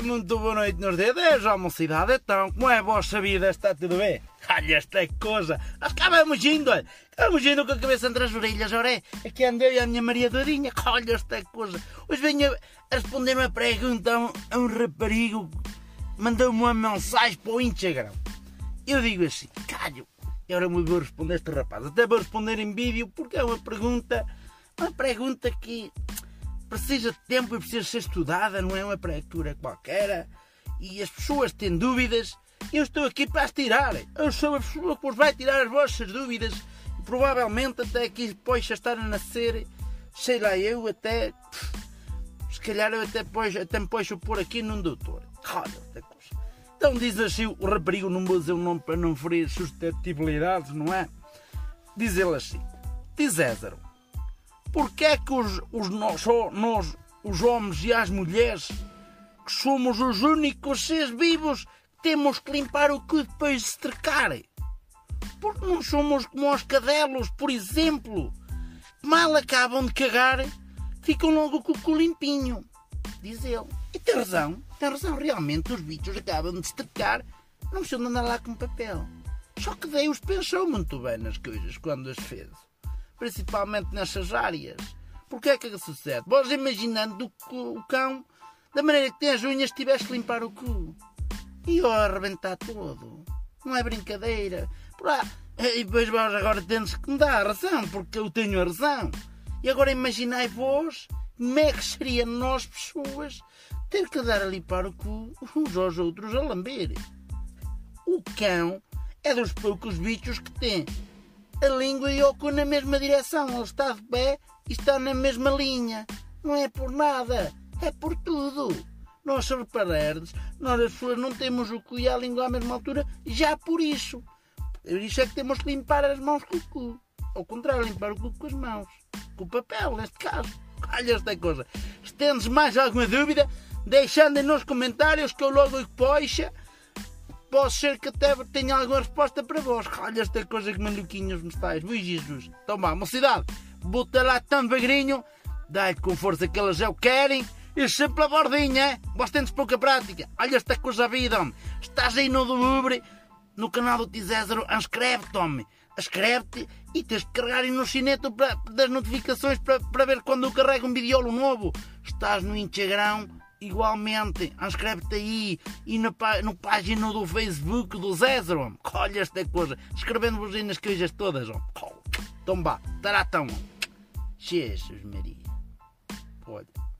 muito boa noite nos dedos, ó mocidade. Então, como é a vossa vida? Está tudo bem? Olha esta coisa. Nós cá vamos indo, olha. Vamos indo com a cabeça entre as orelhas, ora é. Aqui andei a minha Maria Dourinha. Olha esta coisa. Hoje venho a responder uma pergunta a um, a um raparigo. Mandou-me uma mensagem para o Instagram. Eu digo assim, calho. E agora me vou responder este rapaz. Até vou responder em vídeo porque é uma pergunta... Uma pergunta que precisa de tempo e precisa ser estudada, não é uma pré-leitura qualquer. E as pessoas têm dúvidas, eu estou aqui para as tirar. Eu sou a pessoa que vos vai tirar as vossas dúvidas. E provavelmente até aqui depois já estar a nascer, sei lá eu, até. Se calhar eu até, depois, até me posso pôr aqui num doutor. Olha. Então diz assim o raparigo, não vou dizer o nome para não ferir suscetibilidades, não é? Diz ele assim: Diz Ézaro Porquê é que os, os, nós, nós, os homens e as mulheres, que somos os únicos seres vivos, temos que limpar o cu depois de se? Porque não somos como os cadelos, por exemplo. Mal acabam de cagar, ficam logo com o cu limpinho. Diz ele. E tem razão, tem razão. Realmente os bichos acabam de se trecar, não precisam andar lá com papel. Só que Deus pensou muito bem nas coisas quando as fez principalmente nessas áreas. Porque é que sucede? Vós imaginando o cão, da maneira que tem as unhas, tivesse que limpar o cu. E a arrebentar todo. Não é brincadeira. Por lá, e depois vós agora temos que me dar a razão, porque eu tenho a razão. E agora imaginai vós como é que seria nós, pessoas, ter que dar a limpar o cu uns aos outros a lamber. O cão é dos poucos bichos que tem a língua e o cu na mesma direção. Ele está de pé e está na mesma linha. Não é por nada, é por tudo. Nós, se reparardes, nós as pessoas não temos o cu e a língua à mesma altura, já por isso. Por isso é que temos que limpar as mãos com o cu. Ao contrário, limpar o cu com as mãos. Com o papel, neste caso. Olha esta coisa. Se tendes mais alguma dúvida, deixando nos comentários que eu logo poxa Pode ser que até tenha alguma resposta para vós. Olha esta coisa que maluquinhos me estáis. Ui Jesus. Então vá, mocidade. Bota lá tão devagarinho. Dá-lhe com força que elas já o querem. E sempre a bordinha. Vós tendes pouca prática. Olha esta coisa vida, homem. Estás aí no Uber, no canal do Tizézaro. Inscreve-te, homem. Inscreve-te e tens que carregar no sineto das notificações para, para ver quando eu carrego um vídeo novo. Estás no Instagram igualmente, inscreve-te aí e na, no página do Facebook do Zézaro, olha esta coisa, escrevendo-vos aí nas coisas todas, ó. Então vá, taratão, Jesus Maria, olha.